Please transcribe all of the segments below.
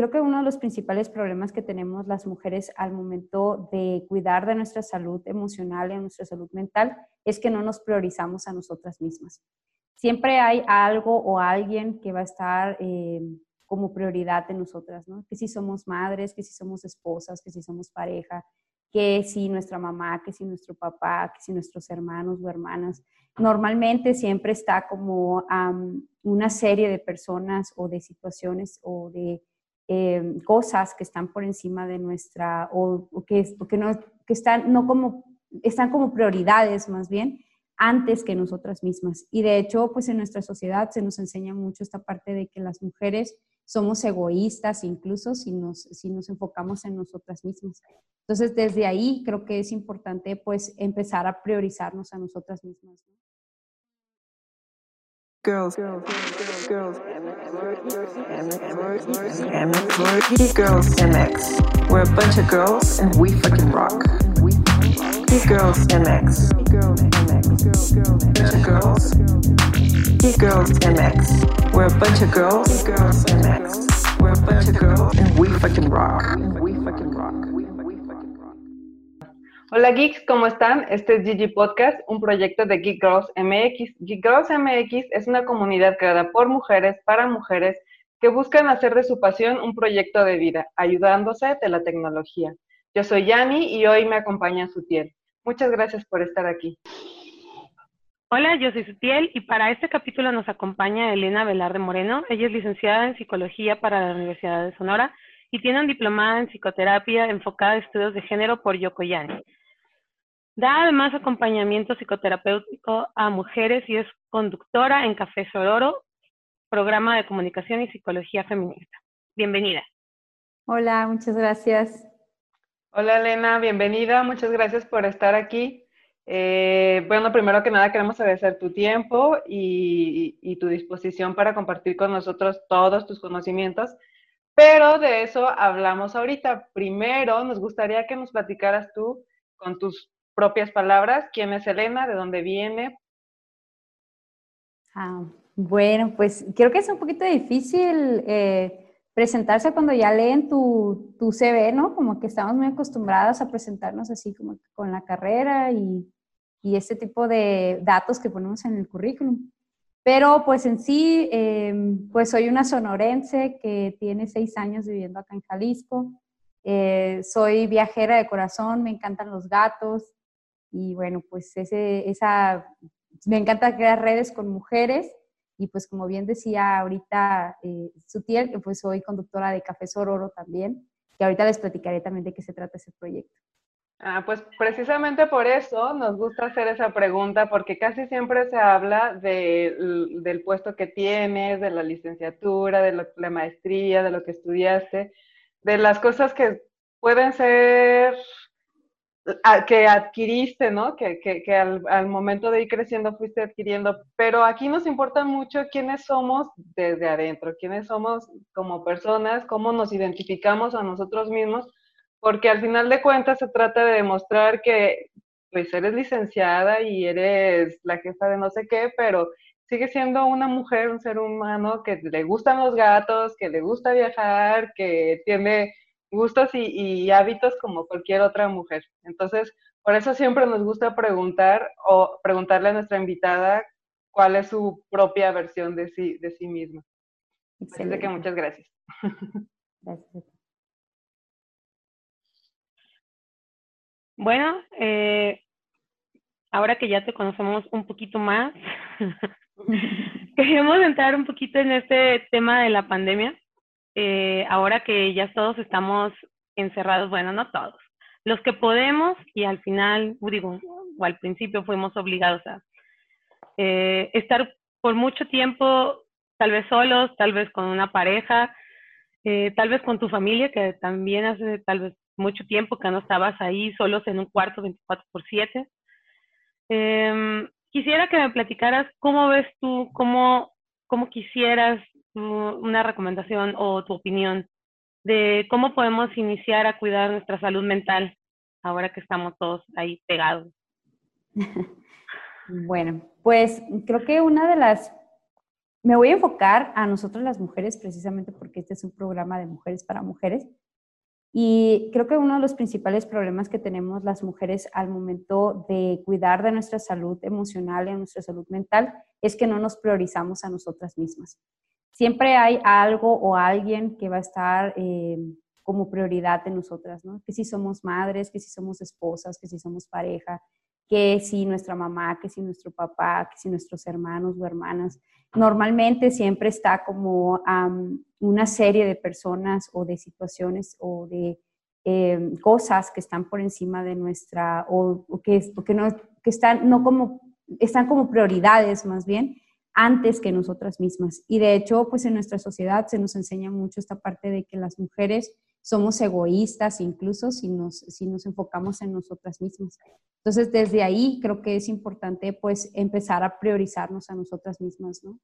creo que uno de los principales problemas que tenemos las mujeres al momento de cuidar de nuestra salud emocional y nuestra salud mental es que no nos priorizamos a nosotras mismas. Siempre hay algo o alguien que va a estar eh, como prioridad de nosotras, ¿no? Que si somos madres, que si somos esposas, que si somos pareja, que si nuestra mamá, que si nuestro papá, que si nuestros hermanos o hermanas. Normalmente siempre está como una serie de personas o de situaciones o de em, cosas que están por encima de nuestra, o, que, que, no, que están, no como, están como prioridades más bien antes que nosotras mismas. Y de hecho, pues en nuestra sociedad se nos enseña mucho esta parte de que las mujeres somos egoístas, incluso si nos, si nos enfocamos en nosotras mismas. Entonces, desde ahí creo que es importante pues empezar a priorizarnos a nosotras mismas. Girls, girls, girls, girls, girls, MX. We're a bunch of girls and we fucking rock. Girls, MX. Girls, MX. Bunch of girls. Girls, MX. We're a bunch of girls. Girls, MX. We're a bunch of girls and we. We fucking rock. Hola geeks, ¿cómo están? Este es Gigi Podcast, un proyecto de Geek Girls MX. Geek Girls MX es una comunidad creada por mujeres para mujeres que buscan hacer de su pasión un proyecto de vida, ayudándose de la tecnología. Yo soy Yani y hoy me acompaña Sutiel. Muchas gracias por estar aquí. Hola, yo soy Sutiel y para este capítulo nos acompaña Elena Velarde Moreno. Ella es licenciada en Psicología para la Universidad de Sonora y tiene un diplomado en psicoterapia enfocada a estudios de género por Yokoyani. Da además acompañamiento psicoterapéutico a mujeres y es conductora en Café Sororo, programa de comunicación y psicología feminista. Bienvenida. Hola, muchas gracias. Hola Elena, bienvenida, muchas gracias por estar aquí. Eh, bueno, primero que nada queremos agradecer tu tiempo y, y, tu disposición para compartir con nosotros todos tus conocimientos, pero de eso hablamos ahorita. Primero, nos gustaría que nos platicaras tú con tus propias palabras. ¿Quién es Elena? ¿De dónde viene? Ah, bueno, pues creo que es un poquito difícil eh, presentarse cuando ya leen tu, tu, CV, ¿no? Como que estamos muy acostumbrados a presentarnos así como con la carrera y, y este tipo de datos que ponemos en el currículum. Pero pues en sí, em, pues soy una sonorense que tiene seis años viviendo acá en Jalisco. Eh, soy viajera de corazón, me encantan los gatos, y bueno, pues ese, esa, me encanta crear redes con mujeres y pues como bien decía ahorita eh, Sutiel, pues soy conductora de Café Sororo también, que ahorita les platicaré también de qué se trata ese proyecto. Ah, pues precisamente por eso nos gusta hacer esa pregunta, porque casi siempre se habla de, del puesto que tienes, de la licenciatura, de la maestría, de lo que estudiaste, de las cosas que pueden ser que adquiriste, ¿no? Que, que, al, momento de ir creciendo fuiste adquiriendo, pero aquí nos importa mucho quiénes somos desde adentro, quiénes somos como personas, cómo nos identificamos a nosotros mismos, porque al final de cuentas se trata de demostrar que pues eres licenciada y eres la jefa de no sé qué, pero sigue siendo una mujer, un ser humano que le gustan los gatos, que le gusta viajar, que tiene gustos y, hábitos como cualquier otra mujer. Entonces, por eso siempre nos gusta preguntar o preguntarle a nuestra invitada cuál es su propia versión de sí, de sí misma. Así que muchas gracias. Gracias. Bueno, eh, ahora que ya te conocemos un poquito más, queríamos entrar un poquito en este tema de la pandemia. Eh, ahora que ya todos estamos encerrados, bueno, no todos, los que podemos y al final, digo, o al principio fuimos obligados a eh, estar por mucho tiempo, tal vez solos, tal vez con una pareja, eh, tal vez con tu familia, que también hace tal vez mucho tiempo que no estabas ahí solos en un cuarto 24 por 7. Em, quisiera que me platicaras cómo ves tú, cómo, cómo quisieras una recomendación o tu opinión de cómo podemos iniciar a cuidar nuestra salud mental ahora que estamos todos ahí pegados. Bueno, pues creo que una de las me voy a enfocar a nosotros las mujeres precisamente porque este es un programa de mujeres para mujeres. Y creo que uno de los principales problemas que tenemos las mujeres al momento de cuidar de nuestra salud emocional y nuestra salud mental es que no nos priorizamos a nosotras mismas. Siempre hay algo o alguien que va a estar eh, como prioridad de nosotras, ¿no? Que si somos madres, que si somos esposas, que si somos pareja, que si nuestra mamá, que si nuestro papá, que si nuestros hermanos o hermanas. Normalmente siempre está como una serie de personas o de situaciones o de em, cosas que están por encima de nuestra, o, que, que, no, que están, no como, están como prioridades más bien antes que nosotras mismas. Y de hecho, pues en nuestra sociedad se nos enseña mucho esta parte de que las mujeres somos egoístas incluso si nos, si nos enfocamos en nosotras mismas. Entonces, desde ahí creo que es importante pues empezar a priorizarnos a nosotras mismas, ¿no?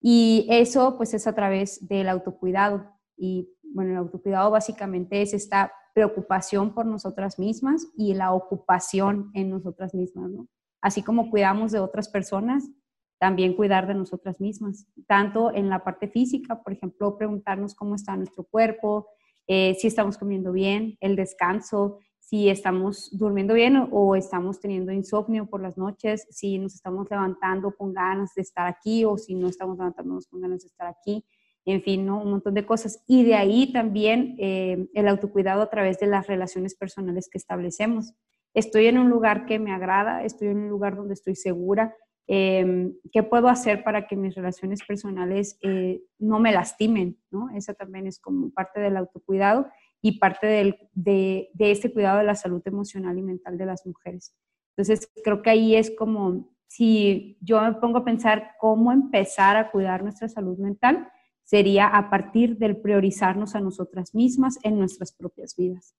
Y eso pues es a través del autocuidado. Y bueno, el autocuidado básicamente es esta preocupación por nosotras mismas y la ocupación en nosotras mismas, ¿no? Así como cuidamos de otras personas, también cuidar de nosotras mismas, tanto en la parte física, por ejemplo, preguntarnos cómo está nuestro cuerpo, eh, si estamos comiendo bien, el descanso, si estamos durmiendo bien o estamos teniendo insomnio por las noches, si nos estamos levantando con ganas de estar aquí o si no estamos levantándonos con ganas de estar aquí, en fin, ¿no? un montón de cosas. Y de ahí también eh, el autocuidado a través de las relaciones personales que establecemos. Estoy en un lugar que me agrada, estoy en un lugar donde estoy segura, Em, ¿Qué puedo hacer para que mis relaciones personales eh, no me lastimen? ¿no? Esa también es como parte del autocuidado y parte del, de, de, este cuidado de la salud emocional y mental de las mujeres. Entonces, creo que ahí es como, si yo me pongo a pensar cómo empezar a cuidar nuestra salud mental, sería a partir del priorizarnos a nosotras mismas en nuestras propias vidas.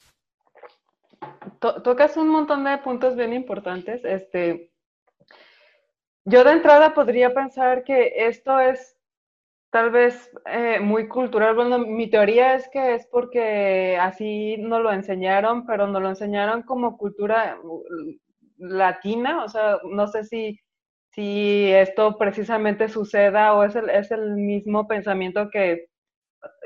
Tocas un montón de puntos bien importantes. Este, yo de entrada podría pensar que esto es tal vez eh, muy cultural. Bueno, mi teoría es que es porque así nos lo enseñaron, pero nos lo enseñaron como cultura uh, latina. O sea, no sé si, si esto precisamente suceda o es el, es el mismo pensamiento que,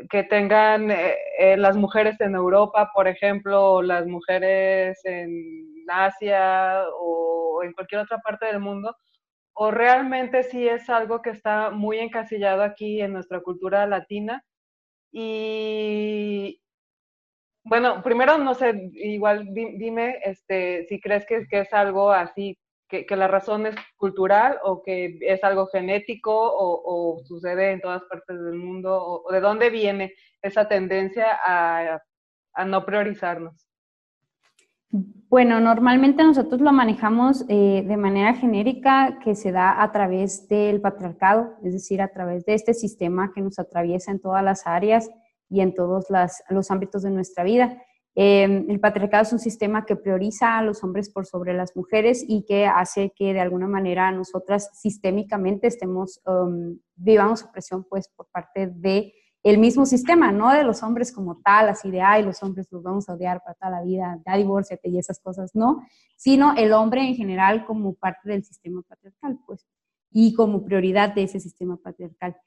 que tengan eh, eh, las mujeres en Europa, por ejemplo, o las mujeres en Asia o en cualquier otra parte del mundo o realmente sí es algo que está muy encasillado aquí en nuestra cultura latina. Y bueno, primero, no sé, igual dime este, si crees que, que es algo así, que, que, la razón es cultural o que es algo genético o, o sucede en todas partes del mundo, o, de dónde viene esa tendencia a, a no priorizarnos. Bueno, normalmente nosotros lo manejamos eh, de manera genérica que se da a través del patriarcado, es decir, a través de este sistema que nos atraviesa en todas las áreas y en todos los ámbitos de nuestra vida. Em, el patriarcado es un sistema que prioriza a los hombres por sobre las mujeres y que hace que de alguna manera nosotras sistémicamente estemos, um, vivamos opresión pues por parte de el mismo sistema, no de los hombres como tal, así de, ay, los hombres los vamos a odiar para toda la vida, ya divórciate y esas cosas, no, sino el hombre en general como parte del sistema patriarcal, pues, y como prioridad de ese sistema patriarcal.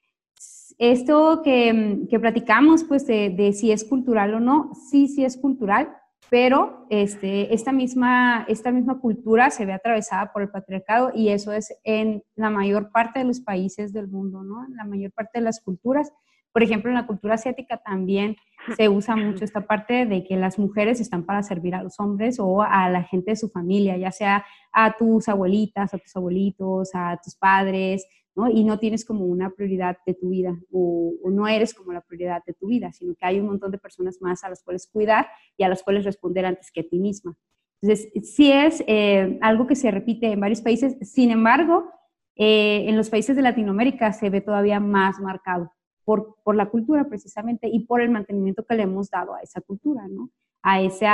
Esto que, que platicamos, pues, de, de, si es cultural o no, sí, sí es cultural, pero este, esta, misma, esta misma cultura se ve atravesada por el patriarcado y eso es en la mayor parte de los países del mundo, ¿no? En la mayor parte de las culturas por ejemplo, en la cultura asiática también se usa mucho esta parte de que las mujeres están para servir a los hombres o a la gente de su familia, ya sea a tus abuelitas, a tus abuelitos, a tus padres, ¿no? Y no tienes como una prioridad de tu vida o, no eres como la prioridad de tu vida, sino que hay un montón de personas más a las cuales cuidar y a las cuales responder antes que a ti misma. Entonces, sí es eh, algo que se repite en varios países, sin embargo, eh, en los países de Latinoamérica se ve todavía más marcado por, por, la cultura precisamente y por el mantenimiento que le hemos dado a esa cultura, ¿no? A ese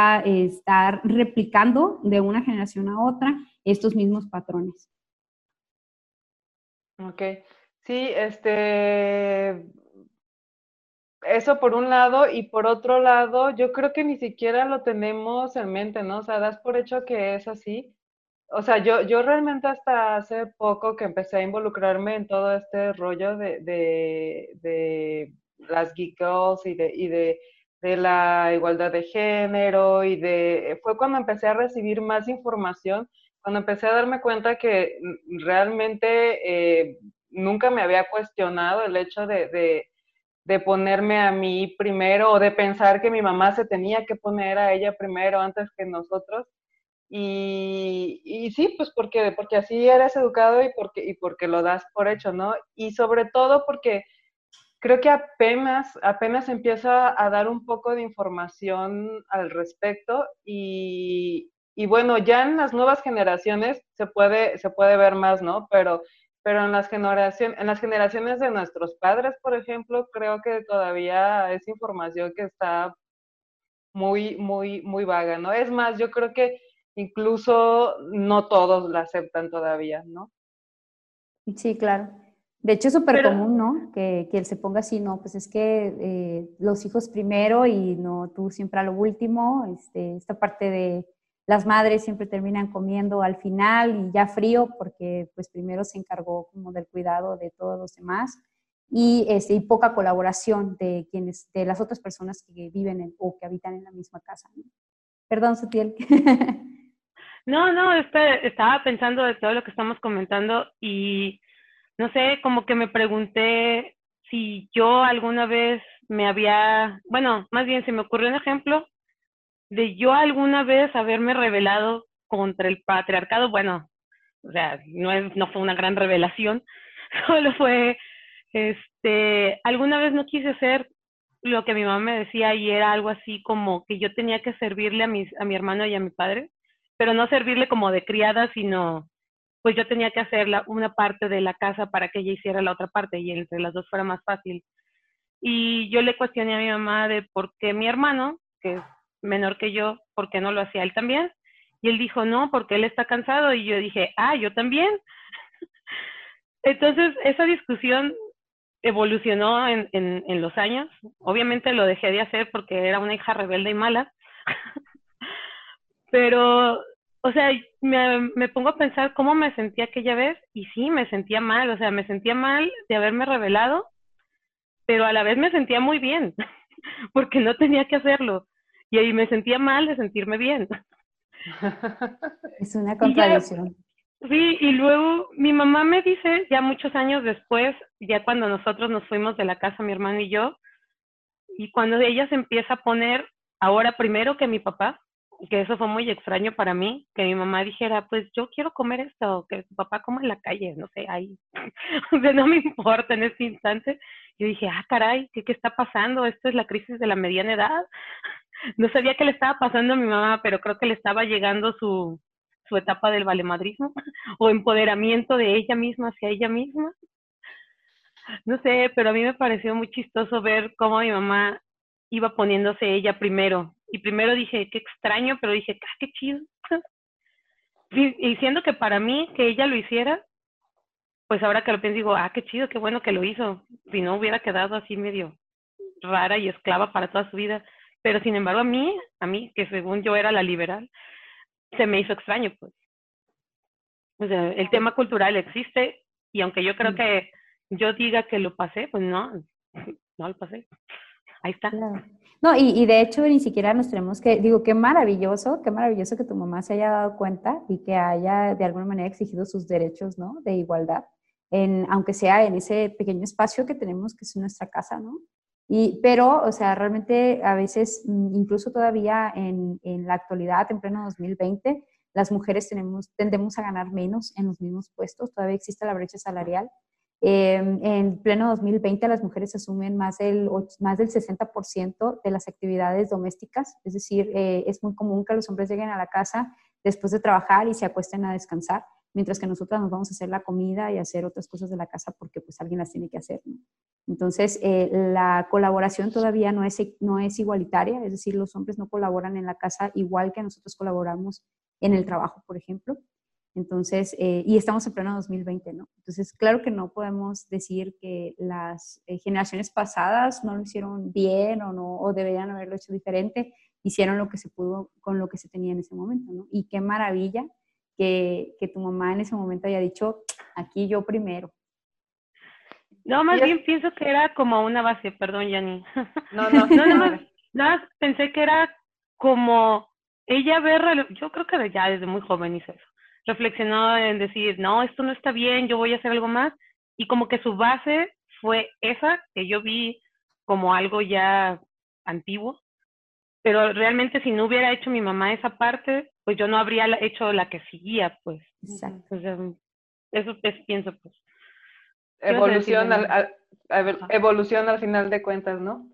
estar replicando de una generación a otra estos mismos patrones. Ok, sí, este, eso por un lado y por otro lado, yo creo que ni siquiera lo tenemos en mente, ¿no? O sea, das por hecho que es así, o sea, yo, yo realmente hasta hace poco que empecé a involucrarme en todo este rollo de, de, las geek girls y de, y de, de, la igualdad de género y de, fue cuando empecé a recibir más información, cuando empecé a darme cuenta que realmente eh, nunca me había cuestionado el hecho de, de ponerme a mí primero o de pensar que mi mamá se tenía que poner a ella primero antes que nosotros y, sí, pues porque, porque así eres educado y porque, y porque lo das por hecho, ¿no? Y sobre todo porque creo que apenas, apenas empieza a dar un poco de información al respecto y, y bueno, ya en las nuevas generaciones se puede, se puede ver más, ¿no? Pero, pero en, las generación, en las generaciones de nuestros padres, por ejemplo, creo que todavía es información que está muy, muy, muy vaga, ¿no? Es más, yo creo que incluso no todos la aceptan todavía, ¿no? Sí, claro. De hecho, es súper común, ¿no? Que, que, él se ponga así, no, pues es que eh, los hijos primero y no tú siempre a lo último. Este, esta parte de las madres siempre terminan comiendo al final y ya frío porque pues primero se encargó como del cuidado de todos los demás y, este, y poca colaboración de quienes, de las otras personas que viven o que habitan en la misma casa. ¿no? Perdón, Sutiel. No, no, este, estaba pensando de todo lo que estamos comentando y no sé, como que me pregunté si yo alguna vez me había, bueno, más bien se me ocurrió un ejemplo de yo alguna vez haberme rebelado contra el patriarcado, bueno, o sea, no, es, no fue una gran revelación, solo fue, este, alguna vez no quise hacer lo que mi mamá me decía y era algo así como que yo tenía que servirle a, mis, a mi hermano y a mi padre pero no servirle como de criada, sino pues yo tenía que hacer una parte de la casa para que ella hiciera la otra parte y entre las dos fuera más fácil. Y yo le cuestioné a mi mamá de por qué mi hermano, que es menor que yo, por qué no lo hacía él también. Y él dijo, no, porque él está cansado. Y yo dije, ah, yo también. Entonces, esa discusión evolucionó en, en, los años. Obviamente lo dejé de hacer porque era una hija rebelde y mala. Pero o sea, me, me, pongo a pensar cómo me sentía aquella vez y sí, me sentía mal, o sea, me sentía mal de haberme revelado, pero a la vez me sentía muy bien, porque no tenía que hacerlo. Y ahí me sentía mal de sentirme bien. Es una contradicción. sí, y luego mi mamá me dice, ya muchos años después, ya cuando nosotros nos fuimos de la casa, mi hermano y yo, y cuando ella se empieza a poner ahora primero que mi papá, que eso fue muy extraño para mí, que mi mamá dijera, pues yo quiero comer esto, que su papá coma en la calle, no sé, ahí, o sea, no me importa en este instante. Yo dije, ah, caray, ¿qué, ¿qué está pasando? Esto es la crisis de la mediana edad. No sabía qué le estaba pasando a mi mamá, pero creo que le estaba llegando su, su etapa del valemadrismo o empoderamiento de ella misma hacia ella misma. No sé, pero a mí me pareció muy chistoso ver cómo mi mamá iba poniéndose ella primero y primero dije, qué extraño, pero dije, ah, qué chido. Y siendo que para mí, que ella lo hiciera, pues ahora que lo pienso, digo, ah, qué chido, qué bueno que lo hizo. Si no, hubiera quedado así medio rara y esclava para toda su vida. Pero sin embargo, a mí, a mí, que según yo era la liberal, se me hizo extraño, pues. O sea, el tema cultural existe y aunque yo creo mm. que yo diga que lo pasé, pues no, no lo pasé. Ahí está. No, y, de hecho ni siquiera nos tenemos que, digo, qué maravilloso, qué maravilloso que tu mamá se haya dado cuenta y que haya de alguna manera exigido sus derechos, ¿no? De igualdad, en, aunque sea en ese pequeño espacio que tenemos que es nuestra casa, ¿no? Y, pero, o sea, realmente a veces, mm, incluso todavía en, en la actualidad, en pleno 2020, las mujeres tenemos, tendemos a ganar menos en los mismos puestos, todavía existe la brecha salarial Em, en pleno 2020 las mujeres asumen más del, más del 60% de las actividades domésticas, es decir, eh, es muy común que los hombres lleguen a la casa después de trabajar y se acuesten a descansar, mientras que nosotras nos vamos a hacer la comida y hacer otras cosas de la casa porque pues alguien las tiene que hacer. Entonces, eh, la colaboración todavía no es, no es igualitaria, es decir, los hombres no colaboran en la casa igual que nosotros colaboramos en el trabajo, por ejemplo. Entonces, eh, y estamos en pleno 2020, ¿no? Entonces, claro que no podemos decir que las eh, generaciones pasadas no lo hicieron bien o no, o deberían haberlo hecho diferente, hicieron lo que se pudo con lo que se tenía en ese momento, ¿no? Y qué maravilla que, que tu mamá en ese momento haya dicho, aquí yo primero. No, más bien pienso que era como una base, perdón, Yanni. No, no, no, no, más, nada, pensé que era como ella ver, yo creo que ya desde muy joven hizo eso, reflexionó en decir, no, esto no está bien, yo voy a hacer algo más, y como que su base fue esa, que yo vi como algo ya antiguo, pero realmente si no hubiera hecho mi mamá esa parte, pues yo no habría hecho la que seguía, pues. Exacto. eso, es, pienso, pues. Evolución al, evolución al final de cuentas, ¿no?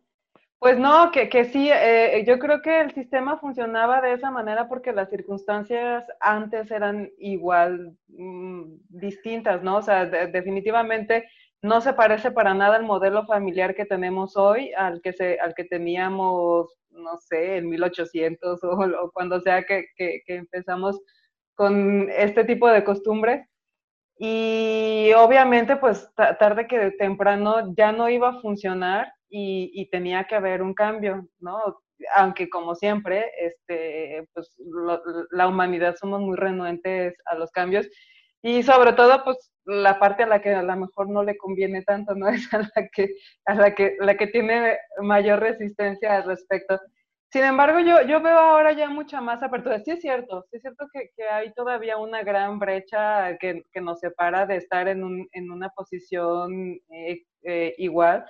Pues no, que, que sí, eh, yo creo que el sistema funcionaba de esa manera porque las circunstancias antes eran igual mm, distintas, ¿no? O sea, definitivamente no se parece para nada el modelo familiar que tenemos hoy al que, se, al que teníamos, no sé, en 1800 o, o cuando sea que, que, que empezamos con este tipo de costumbres. Y obviamente, pues tarde que temprano ya no iba a funcionar y, tenía que haber un cambio, ¿no? Aunque como siempre, este, pues la humanidad somos muy renuentes a los cambios y sobre todo, pues la parte a la que a lo mejor no le conviene tanto, ¿no? Es a la que, a la que, la que tiene mayor resistencia al respecto. Sin embargo, yo, yo veo ahora ya mucha más apertura. Sí es cierto, sí es cierto que, que hay todavía una gran brecha que, que, nos separa de estar en, un, en una posición eh, eh, igual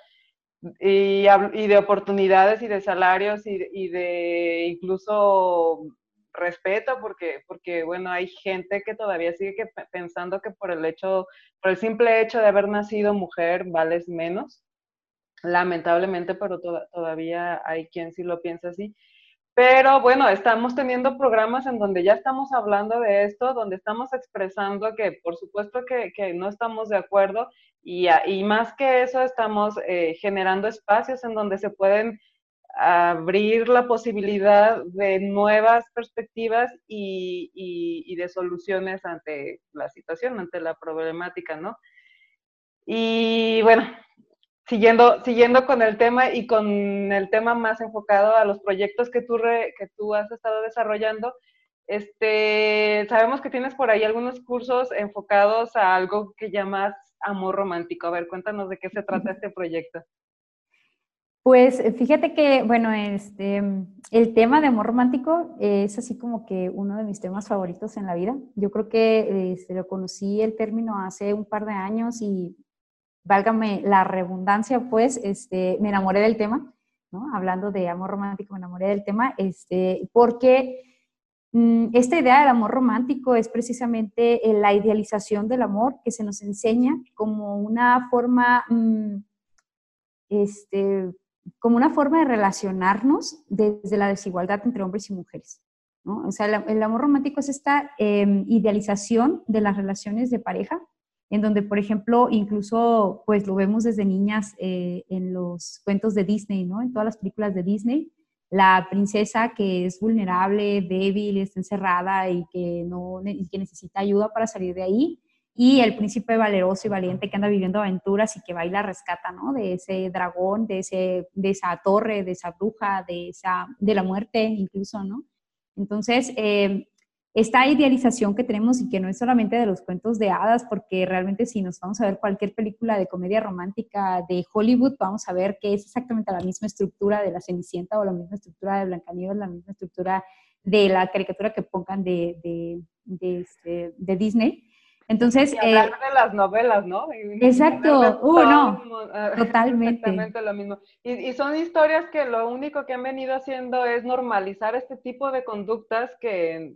y, y, de oportunidades y de salarios y, y, de incluso respeto, porque, porque, bueno, hay gente que todavía sigue que, pensando que por el hecho, por el simple hecho de haber nacido mujer, vales menos. Lamentablemente, pero todavía hay quien sí lo piensa así. Pero bueno, estamos teniendo programas en donde ya estamos hablando de esto, donde estamos expresando que por supuesto que, que no estamos de acuerdo y, y, más que eso estamos eh, generando espacios en donde se pueden abrir la posibilidad de nuevas perspectivas y, y, de soluciones ante la situación, ante la problemática, ¿no? Y bueno, siguiendo, siguiendo con el tema y con el tema más enfocado a los proyectos que tú, que tú has estado desarrollando, este, sabemos que tienes por ahí algunos cursos enfocados a algo que llamas amor romántico. A ver, cuéntanos de qué se trata este proyecto. Pues fíjate que, bueno, este, el tema de amor romántico es así como que uno de mis temas favoritos en la vida. Yo creo que este, lo conocí el término hace un par de años y, válgame la redundancia, pues, este, me enamoré del tema, ¿no? Hablando de amor romántico, me enamoré del tema, este, porque esta idea del amor romántico es precisamente la idealización del amor que se nos enseña como una forma, mm, este, como una forma de relacionarnos desde la desigualdad entre hombres y mujeres. ¿no? O sea, el, amor romántico es esta em, idealización de las relaciones de pareja, en donde, por ejemplo, incluso pues lo vemos desde niñas eh, en los cuentos de Disney, ¿no? En todas las películas de Disney, la princesa que es vulnerable, débil, está encerrada y que, no, y que necesita ayuda para salir de ahí, y el príncipe valeroso y valiente que anda viviendo aventuras y que va y la rescata, ¿no? De ese dragón, de, ese, de esa torre, de esa bruja, de, esa, de la muerte incluso, ¿no? Entonces, eh, esta idealización que tenemos y que no es solamente de los cuentos de hadas, porque realmente si nos vamos a ver cualquier película de comedia romántica de Hollywood, vamos a ver que es exactamente la misma estructura de La Cenicienta o la misma estructura de Blancanieves, la misma estructura de la caricatura que pongan de, de, de, este, de Disney. Entonces. Y hablar eh, de las novelas, ¿no? exacto, uh, no, totalmente. Exactamente lo mismo. Y, y, son historias que lo único que han venido haciendo es normalizar este tipo de conductas que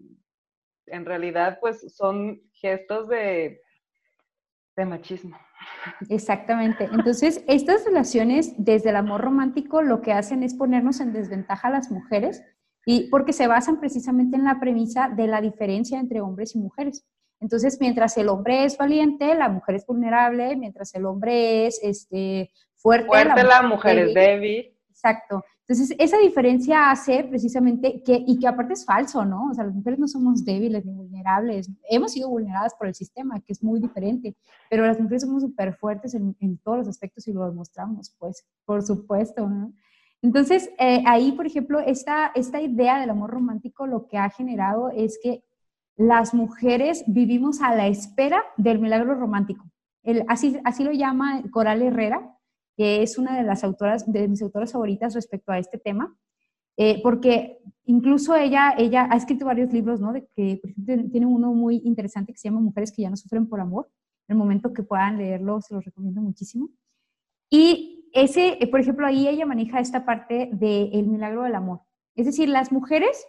en, realidad, pues, son gestos de, de machismo. Exactamente. Entonces, estas relaciones desde el amor romántico lo que hacen es ponernos en desventaja a las mujeres y porque se basan precisamente en la premisa de la diferencia entre hombres y mujeres. Entonces, mientras el hombre es valiente, la mujer es vulnerable, mientras el hombre es este, fuerte, la mujer, es débil. Exacto. Entonces, esa diferencia hace precisamente que, y que aparte es falso, ¿no? O sea, las mujeres no somos débiles ni vulnerables. Hemos sido vulneradas por el sistema, que es muy diferente, pero las mujeres somos súper fuertes en, en, todos los aspectos y lo demostramos, pues, por supuesto, ¿no? Entonces, eh, ahí, por ejemplo, esta, esta idea del amor romántico lo que ha generado es que las mujeres vivimos a la espera del milagro romántico. así, así lo llama Coral Herrera, que es una de las autoras, de mis autoras favoritas respecto a este tema, eh, porque incluso ella, ella ha escrito varios libros, ¿no? De que, por ejemplo, tiene uno muy interesante que se llama Mujeres que ya no sufren por amor. En el momento que puedan leerlo, se los recomiendo muchísimo. Y ese, eh, por ejemplo, ahí ella maneja esta parte del milagro del amor. Es decir, las mujeres,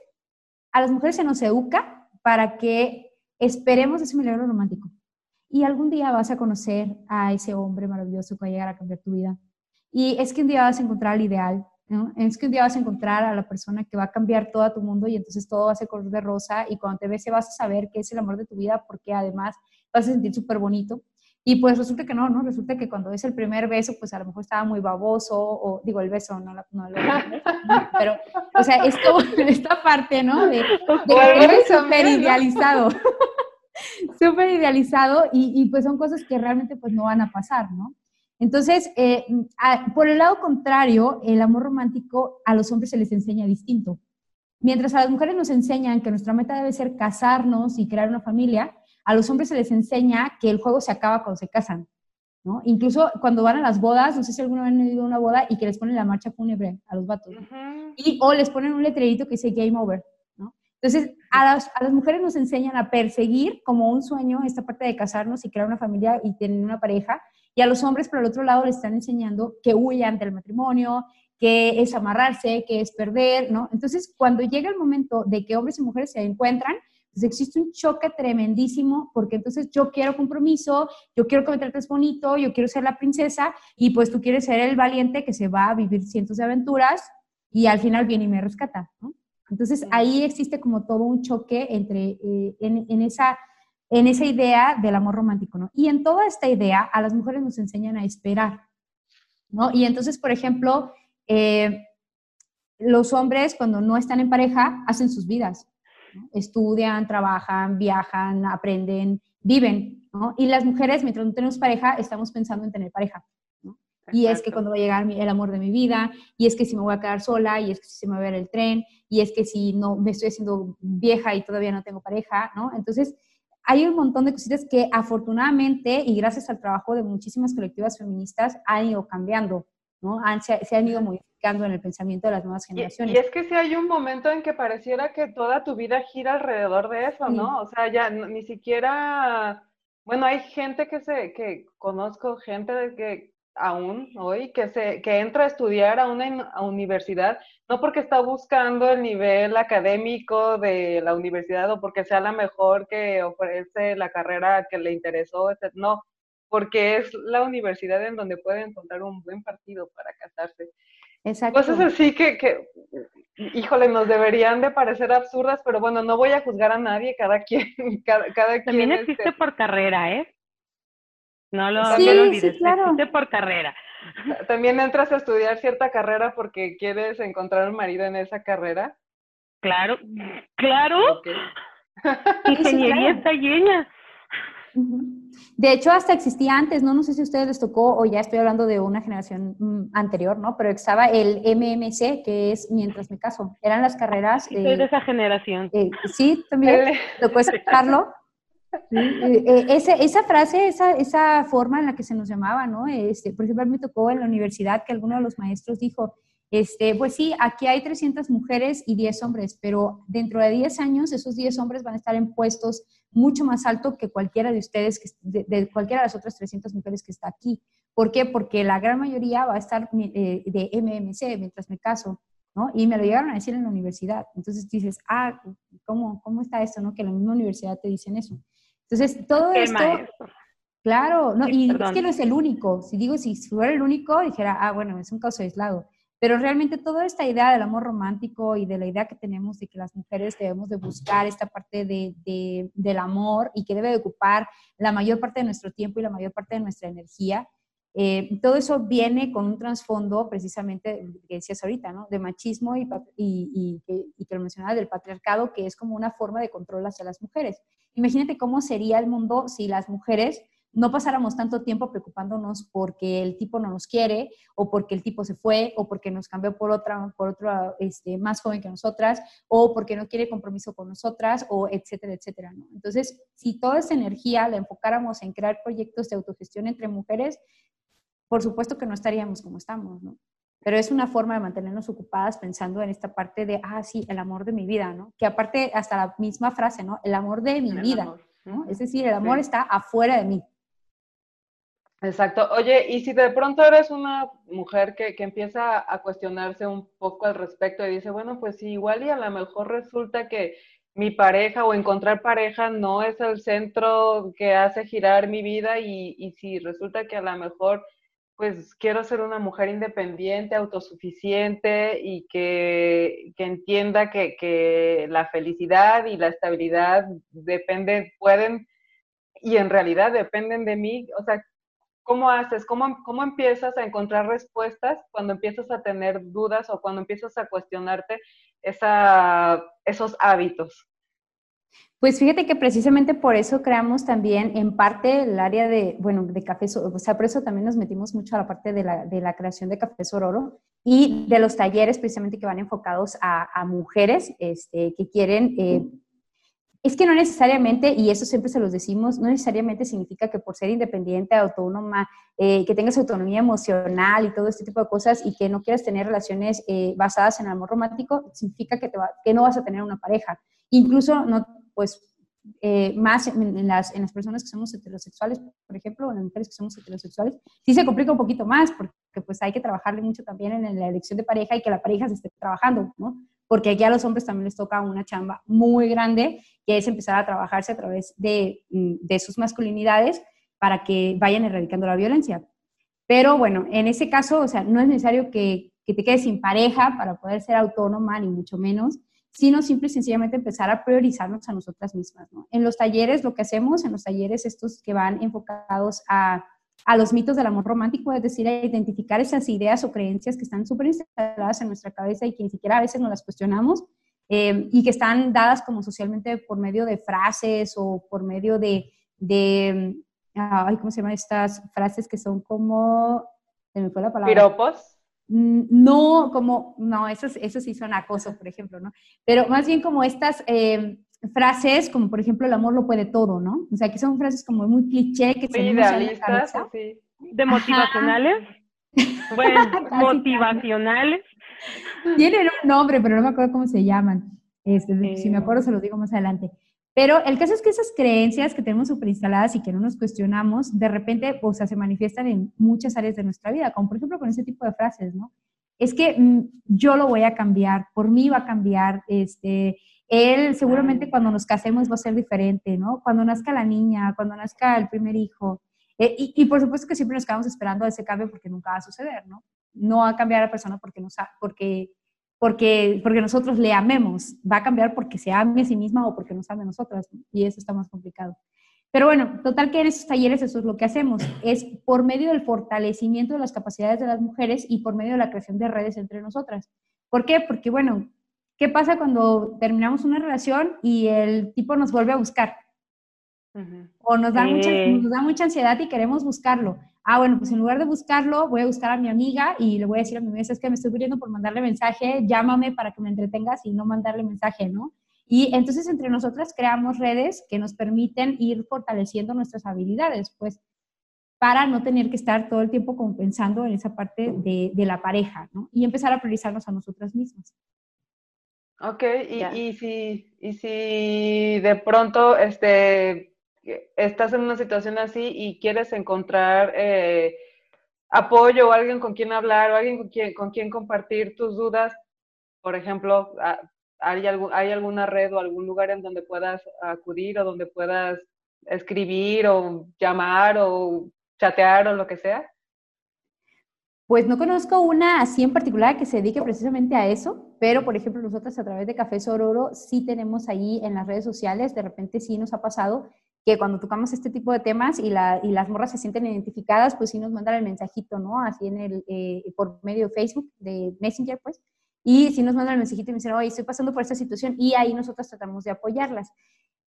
a las mujeres se nos educa para que esperemos ese milagro romántico. Y algún día vas a conocer a ese hombre maravilloso que va a llegar a cambiar tu vida. Y es que un día vas a encontrar al ideal, ¿no? Es que un día vas a encontrar a la persona que va a cambiar todo tu mundo y entonces todo va a ser color de rosa y cuando te ves vas a saber que es el amor de tu vida porque además vas a sentir súper bonito. Y pues resulta que no, ¿no? Resulta que cuando es el primer beso, pues a lo mejor estaba muy baboso, o digo el beso, no, no, no pero, o sea, esto, esta parte, ¿no? De, de súper idealizado, súper idealizado, y, y, pues son cosas que realmente pues no van a pasar, ¿no? Entonces, eh, por el lado contrario, el amor romántico a los hombres se les enseña distinto. Mientras a las mujeres nos enseñan que nuestra meta debe ser casarnos y crear una familia, a los hombres se les enseña que el juego se acaba cuando se casan, ¿no? Incluso cuando van a las bodas, no sé si alguna vez han ido a una boda y que les ponen la marcha fúnebre a los vatos, y o les ponen un letrerito que dice game over. Entonces, a las, a las mujeres nos enseñan a perseguir como un sueño esta parte de casarnos y crear una familia y tener una pareja, y a los hombres, por el otro lado, les están enseñando que huyan del matrimonio, que es amarrarse, que es perder, ¿no? Entonces, cuando llega el momento de que hombres y mujeres se encuentran, pues existe un choque tremendísimo porque entonces yo quiero compromiso, yo quiero que me trates bonito, yo quiero ser la princesa y pues tú quieres ser el valiente que se va a vivir cientos de aventuras y al final viene y me rescata, ¿no? Entonces ahí existe como todo un choque entre, eh, en, esa, en esa idea del amor romántico, ¿no? Y en toda esta idea a las mujeres nos enseñan a esperar, ¿no? Y entonces, por ejemplo, eh, los hombres cuando no están en pareja hacen sus vidas, Estudian, trabajan, viajan, aprenden, viven, ¿no? Y las mujeres, mientras no tenemos pareja, estamos pensando en tener pareja, Y es que cuando va a llegar el amor de mi vida, y es que si me voy a quedar sola, y es que si se me va a ver el tren, y es que si no me estoy haciendo vieja y todavía no tengo pareja, ¿no? Entonces, hay un montón de cositas que afortunadamente y gracias al trabajo de muchísimas colectivas feministas han ido cambiando, ¿no? se, se, han ido modificando en el pensamiento de las nuevas generaciones. Y, es que si hay un momento en que pareciera que toda tu vida gira alrededor de eso, ¿no? O sea, ya ni siquiera, bueno, hay gente que se, que conozco gente que aún hoy que se que entra a estudiar a una universidad no porque está buscando el nivel académico de la universidad o porque sea la mejor que ofrece la carrera que le interesó, no, porque es la universidad en donde puede encontrar un buen partido para casarse. Exacto. Cosas así que, que, híjole, nos deberían de parecer absurdas, pero bueno, no voy a juzgar a nadie, cada quien, cada, cada También existe este por carrera, ¿eh? No lo, sí, olvides, existe por carrera. ¿También entras a estudiar cierta carrera porque quieres encontrar un marido en esa carrera? Claro, claro. Ingeniería está llena. De hecho, hasta existía antes, ¿no? No sé si a ustedes les tocó o ya estoy hablando de una generación mm, anterior, ¿no? Pero estaba el MMC, que es Mientras me caso. Eran las carreras... Sí, soy de esa generación. Eh, sí, también. ¿Lo puedes Eh, eh, esa, frase, esa, esa forma en la que se nos llamaba, ¿no? Este, por ejemplo, me tocó en la universidad que alguno de los maestros dijo, este, pues sí, aquí hay 300 mujeres y 10 hombres, pero dentro de 10 años esos 10 hombres van a estar en puestos mucho más altos que cualquiera de ustedes, que, de, cualquiera de las otras 300 mujeres que está aquí. ¿Por qué? Porque la gran mayoría va a estar eh, de MMC mientras me caso, ¿no? Y me lo llegaron a decir en la universidad. Entonces dices, ah, ¿cómo, cómo está esto, no? Que en la misma universidad te dicen eso. Entonces, todo esto... Claro, no, y es que no es el único. Si digo, si fuera el único, dijera, ah, bueno, es un caso aislado pero realmente toda esta idea del amor romántico y de la idea que tenemos de que las mujeres debemos de buscar esta parte de, del amor y que debe de ocupar la mayor parte de nuestro tiempo y la mayor parte de nuestra energía, eh, todo eso viene con un trasfondo precisamente, que decías ahorita, ¿no? De machismo y, y, y, que lo mencionaba del patriarcado, que es como una forma de control hacia las mujeres. Imagínate cómo sería el mundo si las mujeres no pasáramos tanto tiempo preocupándonos porque el tipo no nos quiere o porque el tipo se fue o porque nos cambió por otra, por otro este, más joven que nosotras o porque no quiere compromiso con nosotras o etcétera, etcétera. Entonces, si toda esa energía la enfocáramos en crear proyectos de autogestión entre mujeres, por supuesto que no estaríamos como estamos, ¿no? Pero es una forma de mantenernos ocupadas pensando en esta parte de, ah, sí, el amor de mi vida, ¿no? Que aparte, hasta la misma frase, ¿no? El amor de mi vida, ¿no? Es decir, el amor está afuera de mí. Exacto. Oye, y si de pronto eres una mujer que, que, empieza a cuestionarse un poco al respecto y dice, bueno, pues sí, igual y a lo mejor resulta que mi pareja o encontrar pareja no es el centro que hace girar mi vida y, y si resulta que a lo mejor pues quiero ser una mujer independiente, autosuficiente y que, que entienda que, que la felicidad y la estabilidad dependen, pueden y en realidad dependen de mí. O sea, ¿Cómo haces? ¿Cómo, ¿Cómo empiezas a encontrar respuestas cuando empiezas a tener dudas o cuando empiezas a cuestionarte esa, esos hábitos? Pues fíjate que precisamente por eso creamos también en parte el área de, bueno, de café, o sea, por eso también nos metimos mucho a la parte de la, de la creación de Café Sororo y de los talleres precisamente que van enfocados a, mujeres este, que quieren eh, es que no necesariamente, y eso siempre se los decimos, no necesariamente significa que por ser independiente, autónoma, eh, que tengas autonomía emocional y todo este tipo de cosas y que no quieras tener relaciones eh, basadas en el amor romántico, significa que, te que no vas a tener una pareja. Incluso, no, pues, eh, más en, las, en las personas que somos heterosexuales, por ejemplo, en las mujeres que somos heterosexuales, sí se complica un poquito más porque pues hay que trabajarle mucho también en la elección de pareja y que la pareja se esté trabajando, ¿no? porque aquí a los hombres también les toca una chamba muy grande, que es empezar a trabajarse a través de, mm, de sus masculinidades para que vayan erradicando la violencia. Pero bueno, en ese caso, o sea, no es necesario que, que te quedes sin pareja para poder ser autónoma, ni mucho menos, sino simple y sencillamente empezar a priorizarnos a nosotras mismas. En los talleres, lo que hacemos, en los talleres estos que van enfocados a a los mitos del amor romántico, es decir, a identificar esas ideas o creencias que están súper instaladas en nuestra cabeza y que ni siquiera a veces no las cuestionamos eh, y que están dadas como socialmente por medio de frases o por medio de, de ay, ¿cómo se llaman estas frases que son como, se me fue la palabra. ¿Piropos? No, como, no, eso, eso sí son acoso, por ejemplo, ¿no? Pero más bien como estas eh, frases como, por ejemplo, el amor lo puede todo, ¿no? O sea, que son frases como muy cliché que se idealistas, sí. ¿De motivacionales? Bueno, motivacionales. Tienen un nombre, pero no me acuerdo cómo se llaman. Este, Si me acuerdo, se los digo más adelante. Pero el caso es que esas creencias que tenemos super instaladas y que no nos cuestionamos, de repente, o sea, se manifiestan en muchas áreas de nuestra vida, como por ejemplo con ese tipo de frases, ¿no? Es que mm, yo lo voy a cambiar, por mí va a cambiar, este, él seguramente cuando nos casemos va a ser diferente, ¿no? Cuando nazca la niña, cuando nazca el primer hijo. Eh, y, por supuesto que siempre nos quedamos esperando ese cambio porque nunca va a suceder, ¿no? No va a cambiar a la persona porque, nos, porque, porque, porque nosotros le amemos, va a cambiar porque se ame a sí misma o porque nos ame a nosotras, y eso está más complicado. Pero bueno, total que en esos talleres eso es lo que hacemos, es por medio del fortalecimiento de las capacidades de las mujeres y por medio de la creación de redes entre nosotras. ¿Por qué? Porque bueno, ¿Qué pasa cuando terminamos una relación y el tipo nos vuelve a buscar? O nos da, mucha, nos da mucha ansiedad y queremos buscarlo. Ah, bueno, pues en lugar de buscarlo, voy a buscar a mi amiga y le voy a decir a mi amiga, es que me estoy pidiendo por mandarle mensaje, llámame para que me entretengas y no mandarle mensaje, ¿no? Y entonces entre nosotras creamos redes que nos permiten ir fortaleciendo nuestras habilidades, pues para no tener que estar todo el tiempo pensando en esa parte de, de la pareja, ¿no? Y empezar a priorizarnos a nosotras mismas. Ok, y, y, si, y si de pronto este, estás en una situación así y quieres encontrar eh, apoyo o alguien con quien hablar o alguien con quien, compartir tus dudas, por ejemplo, ah, ¿hay, algún, ¿hay alguna red o algún lugar en donde puedas acudir o donde puedas escribir o llamar o chatear o lo que sea? Pues no conozco una así en particular que se dedique precisamente a eso, pero por ejemplo nosotros a través de Café Sororo sí tenemos ahí en las redes sociales, de repente sí nos ha pasado que cuando tocamos este tipo de temas y, la, y las morras se sienten identificadas, pues sí nos mandan el mensajito, ¿no? Así en el, eh, por medio de Facebook, de Messenger, pues, y si nos mandan el mensajito y me dicen, oye, estoy pasando por esta situación y ahí nosotros tratamos de apoyarlas.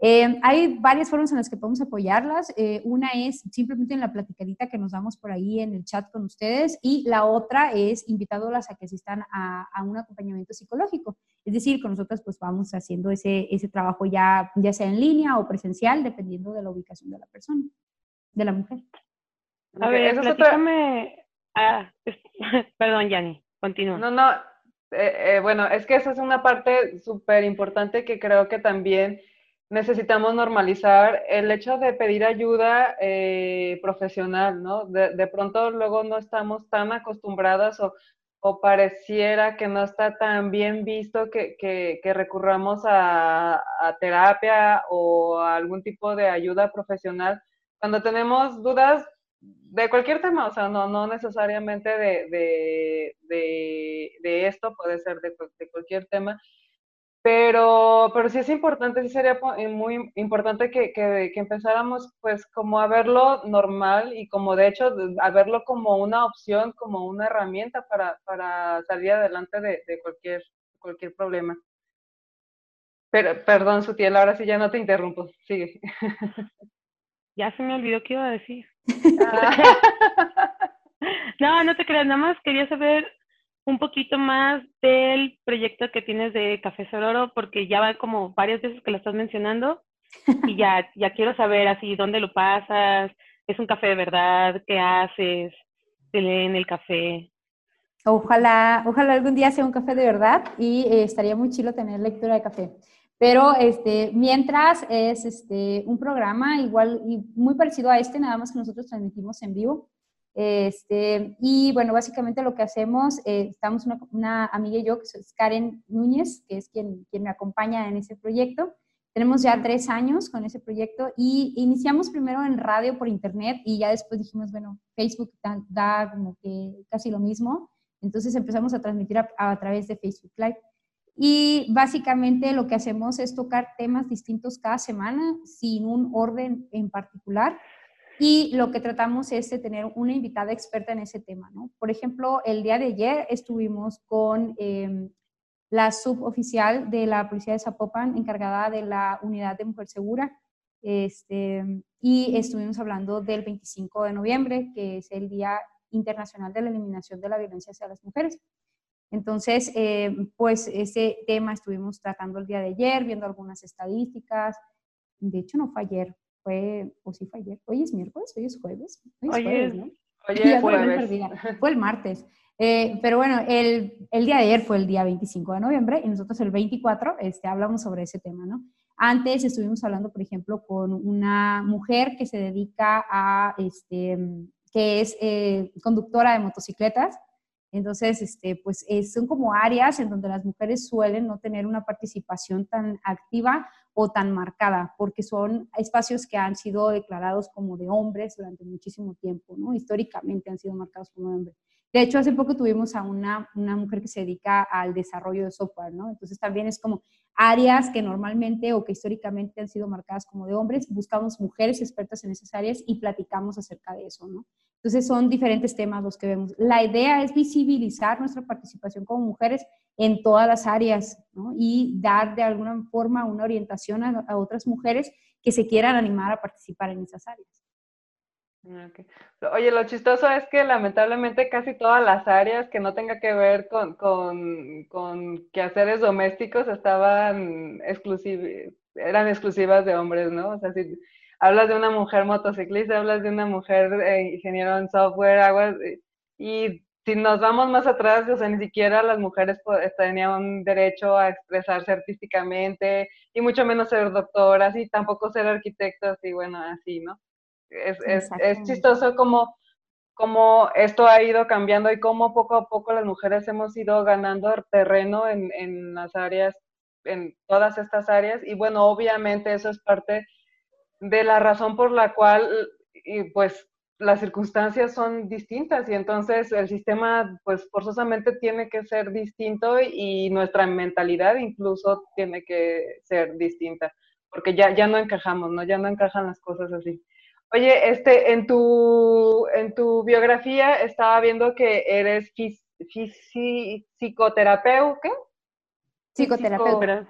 Eh, hay varias formas en las que podemos apoyarlas. Eh, una es simplemente en la platicadita que nos damos por ahí en el chat con ustedes y la otra es invitándolas a que asistan a, a, un acompañamiento psicológico. Es decir, con nosotros pues vamos haciendo ese, ese trabajo ya, ya sea en línea o presencial, dependiendo de la ubicación de la persona, de la mujer. A ver, platícame... Ah, perdón, Yanni, continúa. No, no, eh, bueno, es que esa es una parte súper importante que creo que también necesitamos normalizar el hecho de pedir ayuda eh, profesional, ¿no? De, pronto luego no estamos tan acostumbradas o, pareciera que no está tan bien visto que, que, recurramos a, terapia o a algún tipo de ayuda profesional cuando tenemos dudas de cualquier tema, o sea, no, no necesariamente de, de, esto, puede ser de, cualquier tema. Pero, pero sí es importante, sí sería eh, muy importante que, que, empezáramos pues como a verlo normal y como de hecho a verlo como una opción, como una herramienta para, para salir adelante de, de cualquier, cualquier problema. Pero, perdón, Sutiel, ahora sí ya no te interrumpo, sigue. Ya se me olvidó qué iba a decir. Ah. no, no te creas, nada más quería saber un poquito más del proyecto que tienes de Café Sororo, porque ya va como varias veces que lo estás mencionando y ya, ya quiero saber así dónde lo pasas, es un café de verdad, qué haces, te leen el café. Ojalá, ojalá algún día sea un café de verdad y eh, estaría muy chido tener lectura de café. Pero este, mientras es este, un programa igual y muy parecido a este, nada más que nosotros transmitimos en vivo. Este, y bueno, básicamente lo que hacemos, eh, estamos una, amiga y yo, que es Karen Núñez, que es quien, quien me acompaña en ese proyecto. Tenemos ya tres años con ese proyecto y iniciamos primero en radio por internet y ya después dijimos, bueno, Facebook da, como que casi lo mismo. Entonces empezamos a transmitir a, a través de Facebook Live. Y básicamente lo que hacemos es tocar temas distintos cada semana sin un orden en particular. Y lo que tratamos es de tener una invitada experta en ese tema, ¿no? Por ejemplo, el día de ayer estuvimos con em, la suboficial de la Policía de Zapopan, encargada de la Unidad de Mujer Segura, este, y estuvimos hablando del 25 de noviembre, que es el Día Internacional de la Eliminación de la Violencia hacia las Mujeres. Entonces, eh, pues ese tema estuvimos tratando el día de ayer, viendo algunas estadísticas. De hecho, no fue ayer, fue, o sí fue ayer. Hoy es miércoles, hoy es jueves. Hoy es jueves, ¿no? Hoy es jueves. Fue el martes. Eh, pero bueno, el, el, día de ayer fue el día 25 de noviembre y nosotros el 24 este, hablamos sobre ese tema, ¿no? Antes estuvimos hablando, por ejemplo, con una mujer que se dedica a, este, que es eh, conductora de motocicletas entonces, este, pues eh, son como áreas en donde las mujeres suelen no tener una participación tan activa o tan marcada, porque son espacios que han sido declarados como de hombres durante muchísimo tiempo, ¿no? Históricamente han sido marcados como de hombres. De hecho, hace poco tuvimos a una, una mujer que se dedica al desarrollo de software, ¿no? Entonces también es como áreas que normalmente o que históricamente han sido marcadas como de hombres, buscamos mujeres expertas en esas áreas y platicamos acerca de eso, ¿no? Entonces son diferentes temas los que vemos. La idea es visibilizar nuestra participación como mujeres en todas las áreas ¿no? y dar de alguna forma una orientación a, otras mujeres que se quieran animar a participar en esas áreas. Oye, lo chistoso es que lamentablemente casi todas las áreas que no tenga que ver con, con, con quehaceres domésticos estaban exclusivas, eran exclusivas de hombres, ¿no? O sea, si, hablas de una mujer motociclista, hablas de una mujer eh, ingeniero en software, aguas, y si nos vamos más atrás, o sea, ni siquiera las mujeres tenían derecho a expresarse artísticamente, y mucho menos ser doctoras, y tampoco ser arquitectas, y bueno, así, ¿no? Es, es, es chistoso como, como esto ha ido cambiando y cómo poco a poco las mujeres hemos ido ganando terreno en, en las áreas, en todas estas áreas, y bueno, obviamente eso es parte de la razón por la cual, y pues las circunstancias son distintas y entonces el sistema pues forzosamente tiene que ser distinto y nuestra mentalidad incluso tiene que ser distinta porque ya, ya no encajamos, ¿no? Ya no encajan las cosas así. Oye, este, en tu, en tu biografía estaba viendo que eres psicoterapeuta. Psicoterapeuta.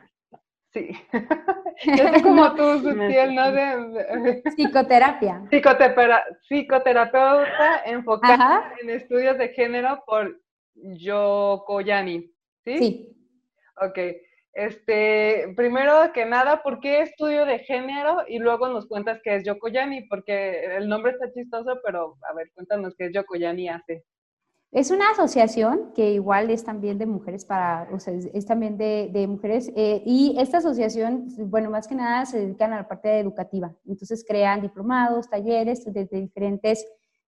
Sí. Sé como tú, Sustiel, ¿no? De, Psicoterapia. psicoterapeuta enfocada en estudios de género por Yokoyani. ¿Sí? Sí. Ok. Este, primero que nada, ¿por qué estudio de género? Y luego nos cuentas qué es Yokoyani, porque el nombre está chistoso, pero a ver, cuéntanos qué es Yokoyani hace. Es una asociación que igual es también de mujeres para, o sea, es, también de, mujeres. Eh, y esta asociación, bueno, más que nada se dedican a la parte educativa. Entonces crean diplomados, talleres desde diferentes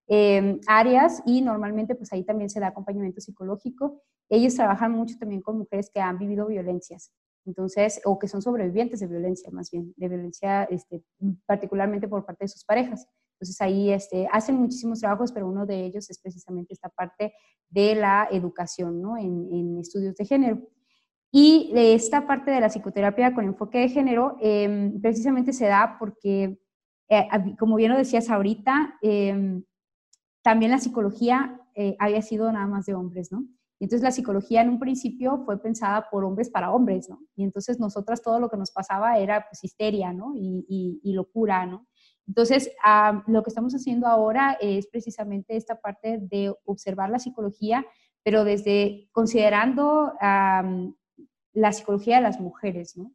eh, áreas y normalmente pues ahí también se da acompañamiento psicológico. Ellos trabajan mucho también con mujeres que han vivido violencias. Entonces, o que son sobrevivientes de violencia, más bien, de violencia este, particularmente por parte de sus parejas. Entonces ahí este, hacen muchísimos trabajos, pero uno de ellos es precisamente esta parte de la educación ¿no? en, estudios de género. Y esta parte de la psicoterapia con enfoque de género em, precisamente se da porque, eh, como bien lo decías ahorita, em, también la psicología eh, había sido nada más de hombres, ¿no? Y entonces la psicología en un principio fue pensada por hombres para hombres, ¿no? Y entonces nosotras todo lo que nos pasaba era pues histeria, ¿no? Y, y locura, ¿no? Entonces, lo que estamos haciendo ahora es precisamente esta parte de observar la psicología, pero desde considerando la psicología de las mujeres, ¿no?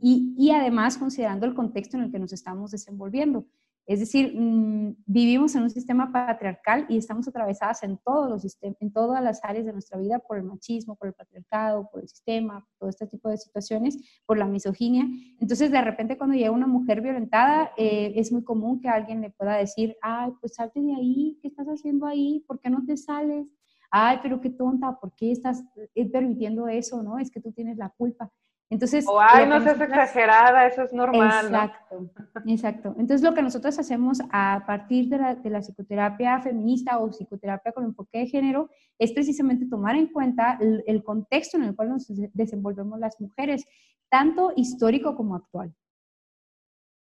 y, y, además considerando el contexto en el que nos estamos desenvolviendo. Es decir, mm, vivimos en un sistema patriarcal y estamos atravesadas en todos los en todas las áreas de nuestra vida por el machismo, por el patriarcado, por el sistema, por todo este tipo de situaciones, por la misoginia. Entonces, de repente, cuando llega una mujer violentada, eh, es muy común que alguien le pueda decir, ay, pues salte de ahí, ¿qué estás haciendo ahí? ¿Por qué no te sales? Ay, pero qué tonta, ¿por qué estás eh, permitiendo eso? ¿No? Es que tú tienes la culpa. Entonces, o ay, no seas exagerada, eso es normal. Exacto, exacto. Entonces, lo que nosotros hacemos a partir de la, de la, psicoterapia feminista o psicoterapia con enfoque de género es precisamente tomar en cuenta el, contexto en el cual nos desenvolvemos las mujeres, tanto histórico como actual.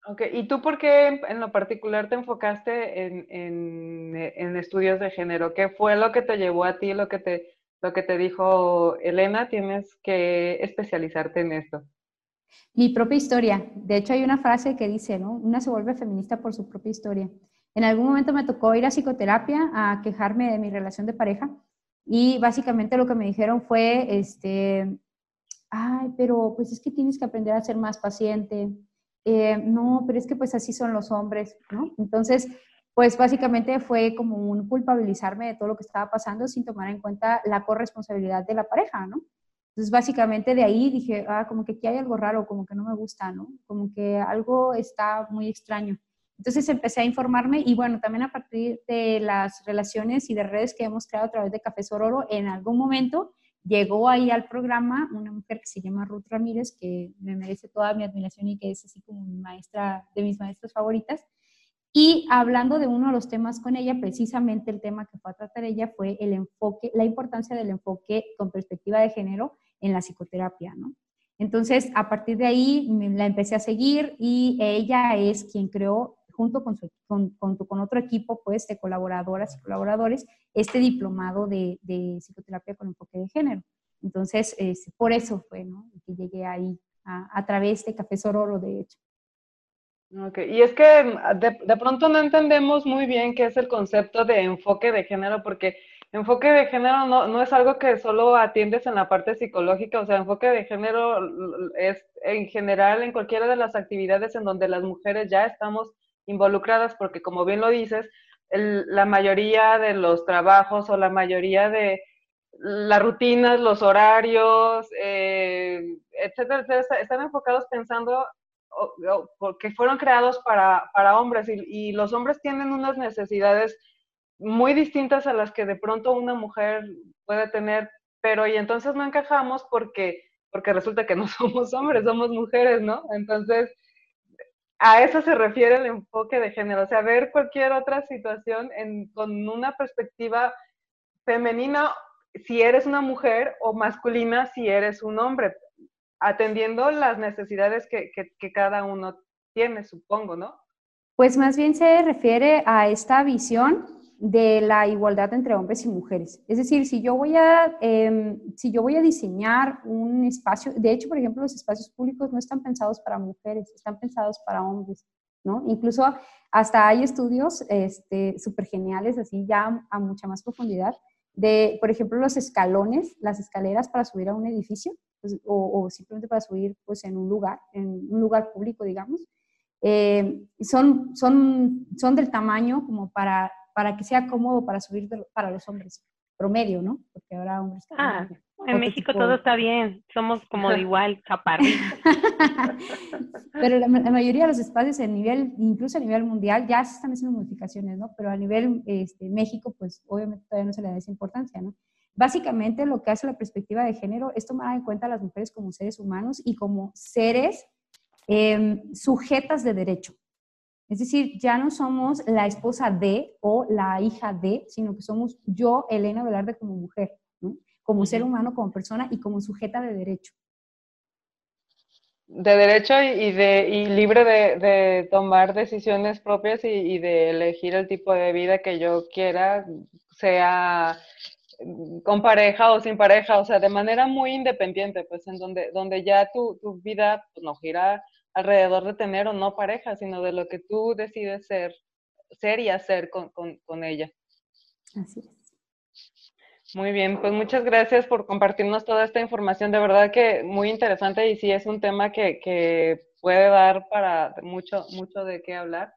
Ok, ¿y tú por qué en lo particular te enfocaste en, en, en estudios de género? ¿Qué fue lo que te llevó a ti, lo que te lo que te dijo Elena, tienes que especializarte en esto. Mi propia historia. De hecho, hay una frase que dice, ¿no? Una se vuelve feminista por su propia historia. En algún momento me tocó ir a psicoterapia a quejarme de mi relación de pareja y básicamente lo que me dijeron fue, este, ay, pero pues es que tienes que aprender a ser más paciente. Eh, no, pero es que pues así son los hombres, ¿no? Entonces, pues básicamente fue como un culpabilizarme de todo lo que estaba pasando sin tomar en cuenta la corresponsabilidad de la pareja, ¿no? Entonces básicamente de ahí dije, ah, como que aquí hay algo raro, como que no me gusta, ¿no? Como que algo está muy extraño. Entonces empecé a informarme y bueno, también a partir de las relaciones y de redes que hemos creado a través de Café Sororo, en algún momento llegó ahí al programa una mujer que se llama Ruth Ramírez, que me merece toda mi admiración y que es así como mi maestra, de mis maestras favoritas. Y hablando de uno de los temas con ella, precisamente el tema que fue a tratar ella fue el enfoque, la importancia del enfoque con perspectiva de género en la psicoterapia, ¿no? Entonces, a partir de ahí la empecé a seguir y ella es quien creó, junto con, con, otro equipo pues, de colaboradoras y colaboradores, este diplomado de, psicoterapia con enfoque de género. Entonces, por eso fue que llegué ahí a, a través de Café Sororo, de hecho. Okay. Y es que mm, de, de, pronto no entendemos muy bien qué es el concepto de enfoque de género, porque enfoque de género no, no, es algo que solo atiendes en la parte psicológica, o sea, enfoque de género es en general en cualquiera de las actividades en donde las mujeres ya estamos involucradas, porque como bien lo dices, la mayoría de los trabajos o la mayoría de las rutinas, los horarios, eh, etcétera, etcétera, están enfocados pensando porque fueron creados para, para hombres y, los hombres tienen unas necesidades muy distintas a las que de pronto una mujer puede tener, pero y entonces no encajamos porque, porque resulta que no somos hombres, somos mujeres, ¿no? Entonces, a eso se refiere el enfoque de género, o sea, ver cualquier otra situación en, con una perspectiva femenina si eres una mujer o masculina si eres un hombre atendiendo las necesidades que, que, cada uno tiene, supongo, ¿no? Pues más bien se refiere a esta visión de la igualdad entre hombres y mujeres. Es decir, si yo voy a, em, si yo voy a diseñar un espacio, de hecho, por ejemplo, los espacios públicos no están pensados para mujeres, están pensados para hombres, ¿no? Incluso hasta hay estudios este, súper geniales, así ya a mucha más profundidad, de, por ejemplo, los escalones, las escaleras para subir a un edificio, pues, o, simplemente para subir pues, en un lugar, en un lugar público, digamos, eh, son, son, son del tamaño como para para que sea cómodo para subir para los hombres promedio, ¿no? Porque ahora hombres... Ah, en México todo está bien, somos como de igual, chaparritos. Pero la, mayoría de los espacios a nivel, incluso a nivel mundial, ya se están haciendo modificaciones, ¿no? Pero a nivel este, México, pues obviamente todavía no se le da esa importancia, ¿no? Básicamente lo que hace la perspectiva de género es tomar en cuenta a las mujeres como seres humanos y como seres em, sujetas de derecho. Es decir, ya no somos la esposa de o la hija de, sino que somos yo, Elena Velarde, como mujer, como ser humano, como persona y como sujeta de derecho. De derecho y, de, y libre de, tomar decisiones propias y, de elegir el tipo de vida que yo quiera, sea con pareja o sin pareja, o sea, de manera muy independiente, pues en donde, donde ya tu, tu vida pues, no gira alrededor de tener o no pareja, sino de lo que tú decides ser, ser y hacer con, con, ella. Así es. Muy bien, pues muchas gracias por compartirnos toda esta información. De verdad que muy interesante y sí es un tema que, que puede dar para mucho, mucho de qué hablar.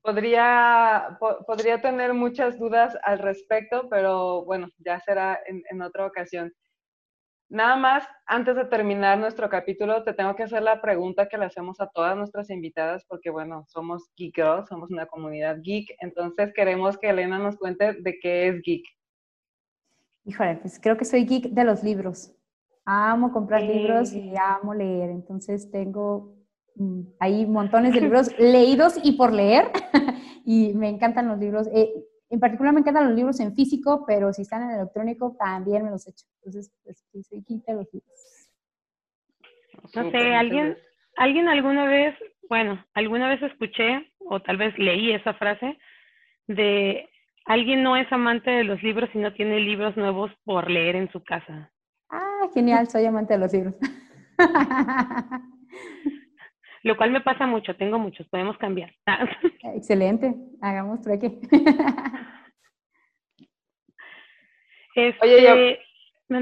Podría, podría tener muchas dudas al respecto, pero bueno, ya será en, en otra ocasión. Nada más, antes de terminar nuestro capítulo, te tengo que hacer la pregunta que le hacemos a todas nuestras invitadas, porque bueno, somos Geek Girls, somos una comunidad geek, entonces queremos que Elena nos cuente de qué es geek. Híjole, pues creo que soy geek de los libros. Amo comprar libros y amo leer, entonces tengo mm, ahí montones de libros leídos y por leer, y me encantan los libros. Eh, en particular me encantan los libros en físico, pero si están en electrónico también me los echo. Entonces, pues, soy quinta los libros. No sé, alguien, alguien alguna vez, bueno, alguna vez escuché o tal vez leí esa frase de alguien no es amante de los libros y no tiene libros nuevos por leer en su casa. Ah, genial, soy amante de los libros. lo cual me pasa mucho, tengo muchos, podemos cambiar. Excelente, hagamos trueque. Este, Oye, yo...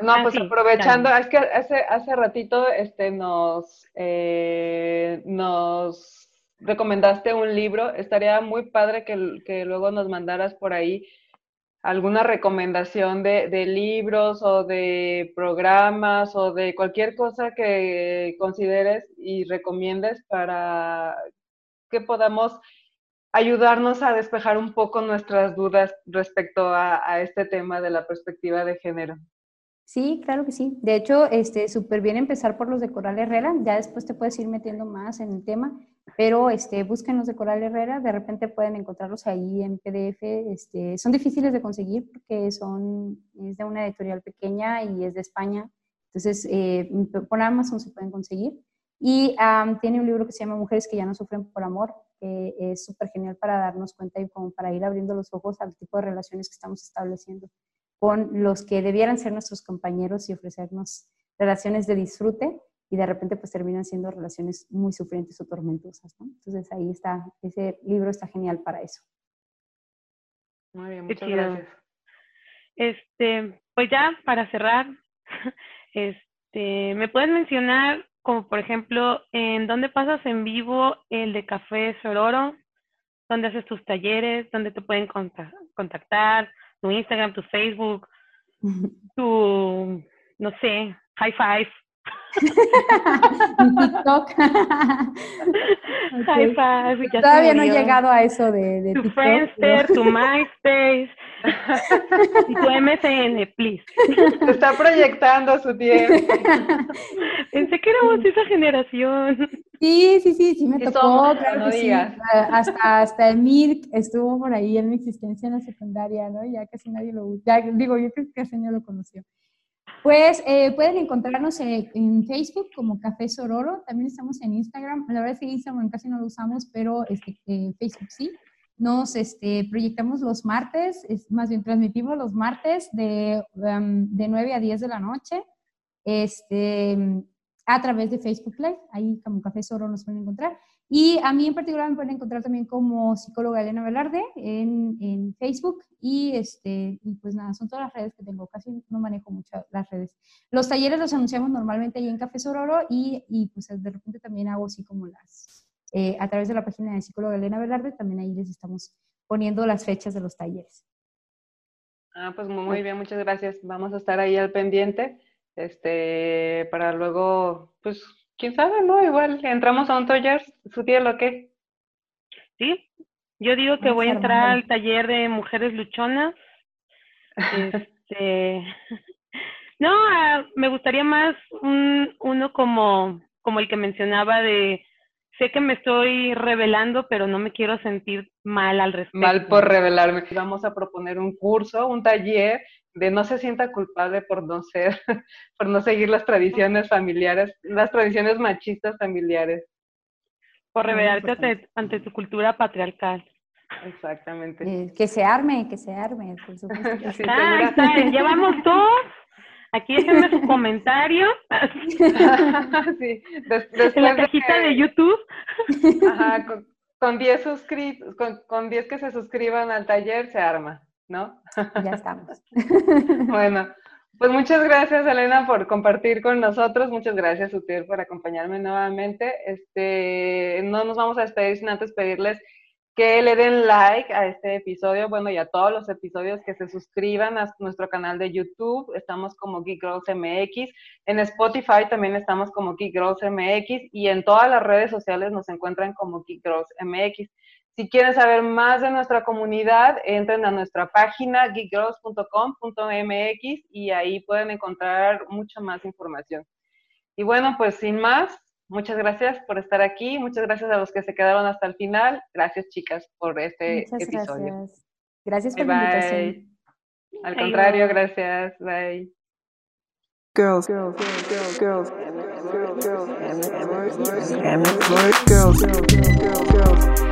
No, ah, pues aprovechando, es que hace, hace ratito este, nos, eh, nos recomendaste un libro, estaría muy padre que, luego nos mandaras por ahí alguna recomendación de, libros o de programas o de cualquier cosa que consideres y recomiendes para que podamos ayudarnos a despejar un poco nuestras dudas respecto a, este tema de la perspectiva de género. Sí, claro que sí. De hecho, este, súper bien empezar por los de Coral Herrera, ya después te puedes ir metiendo más en el tema, pero este, búsquenos de Coral Herrera, de repente pueden encontrarlos ahí en PDF. Este, son difíciles de conseguir porque son, es de una editorial pequeña y es de España, entonces eh, por Amazon se pueden conseguir. Y tiene un libro que se llama Mujeres que ya no sufren por amor, es súper genial para darnos cuenta y como para ir abriendo los ojos al tipo de relaciones que estamos estableciendo con los que debieran ser nuestros compañeros y ofrecernos relaciones de disfrute y de repente pues terminan siendo relaciones muy sufrientes o tormentosas, ¿no? Entonces ahí está, ese libro está genial para eso. Muy bien, muchas gracias. Este, pues ya para cerrar, este, ¿me puedes mencionar como por ejemplo en dónde pasas en vivo el de Café Sororo? ¿Dónde haces tus talleres? ¿Dónde te pueden contactar? Tu Instagram, tu Facebook, tu, no sé, high five. TikTok. High five. Todavía no he llegado a eso de, de tu TikTok, Friendster, tu MySpace y tu MSN, please. Se está proyectando su tiempo. Pensé que éramos esa generación. Sí, sí, sí, sí me tocó, claro que sí. Hasta, hasta el MIRC estuvo por ahí en mi existencia en la secundaria, ¿no? Ya casi nadie lo ya, digo, yo creo que casi nadie lo conoció. Pues eh, pueden encontrarnos en, Facebook como Café Sororo, también estamos en Instagram, la verdad es que Instagram casi no lo usamos, pero este, eh, Facebook sí. nos este, proyectamos los martes, es, más bien transmitimos los martes de, um, de 9 a 10 de la noche este, a través de Facebook Live. Ahí como Café Soro nos pueden encontrar. Y a mí en particular me pueden encontrar también como psicóloga Elena Velarde en, en, Facebook y, este, y pues nada, son todas las redes que tengo, casi no manejo mucho las redes. Los talleres los anunciamos normalmente ahí en Café Sororo y, y pues de repente también hago así como las, eh, a través de la página de psicóloga Elena Velarde, también ahí les estamos poniendo las fechas de los talleres. Ah, pues muy bien, muchas gracias. Vamos a estar ahí al pendiente, este, para luego, pues quién sabe, ¿no? Igual entramos a un taller, su tía lo que. Sí, yo digo que voy a entrar al taller de mujeres luchonas. Este, no, ah, me gustaría más un, uno como, como el que mencionaba de sé que me estoy revelando, pero no me quiero sentir mal al respecto. Mal por revelarme. Vamos a proponer un curso, un taller de no se sienta culpable por no ser, por no seguir las tradiciones familiares, las tradiciones machistas familiares. Por revelarte ante, tu cultura patriarcal. Exactamente. Eh, que se arme, que se arme, por supuesto. ah, llevamos dos. Aquí déjenme su comentario. sí, en la cajita de, YouTube. Ajá, con 10 con, con que se suscriban al taller se arma. ¿No? Ya estamos. bueno, pues muchas gracias, Elena, por compartir con nosotros. Muchas gracias, Utir, por acompañarme nuevamente. Este, no nos vamos a despedir sin antes pedirles que le den like a este episodio, bueno, y a todos los episodios, que se suscriban a nuestro canal de YouTube. Estamos como Geek Girls MX. En Spotify también estamos como Geek Girls MX y en todas las redes sociales nos encuentran como Geek Girls MX. Si quieren saber más de nuestra comunidad, entren a nuestra página geekgirls.com.mx y ahí pueden encontrar mucha más información. Y bueno, pues sin más, muchas gracias por estar aquí, muchas gracias a los que se quedaron hasta el final. Gracias chicas por este episodio. Gracias. Gracias por la invitación. Al contrario, gracias. Bye. girls, girls, girls, girls, girls, girls, girls, girls, bunch of girls, bunch of girls, Geek Girls MX. Girls, girls, girls, girls, girls, girls. We're a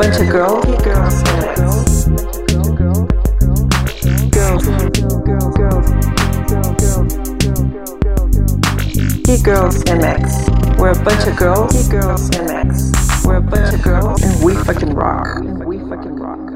bunch of girls. Geek Girls Geek Girls MX. We're a bunch of girls. Geek Girls MX. We're a bunch of girls, and we fucking rock. And. We fucking rock.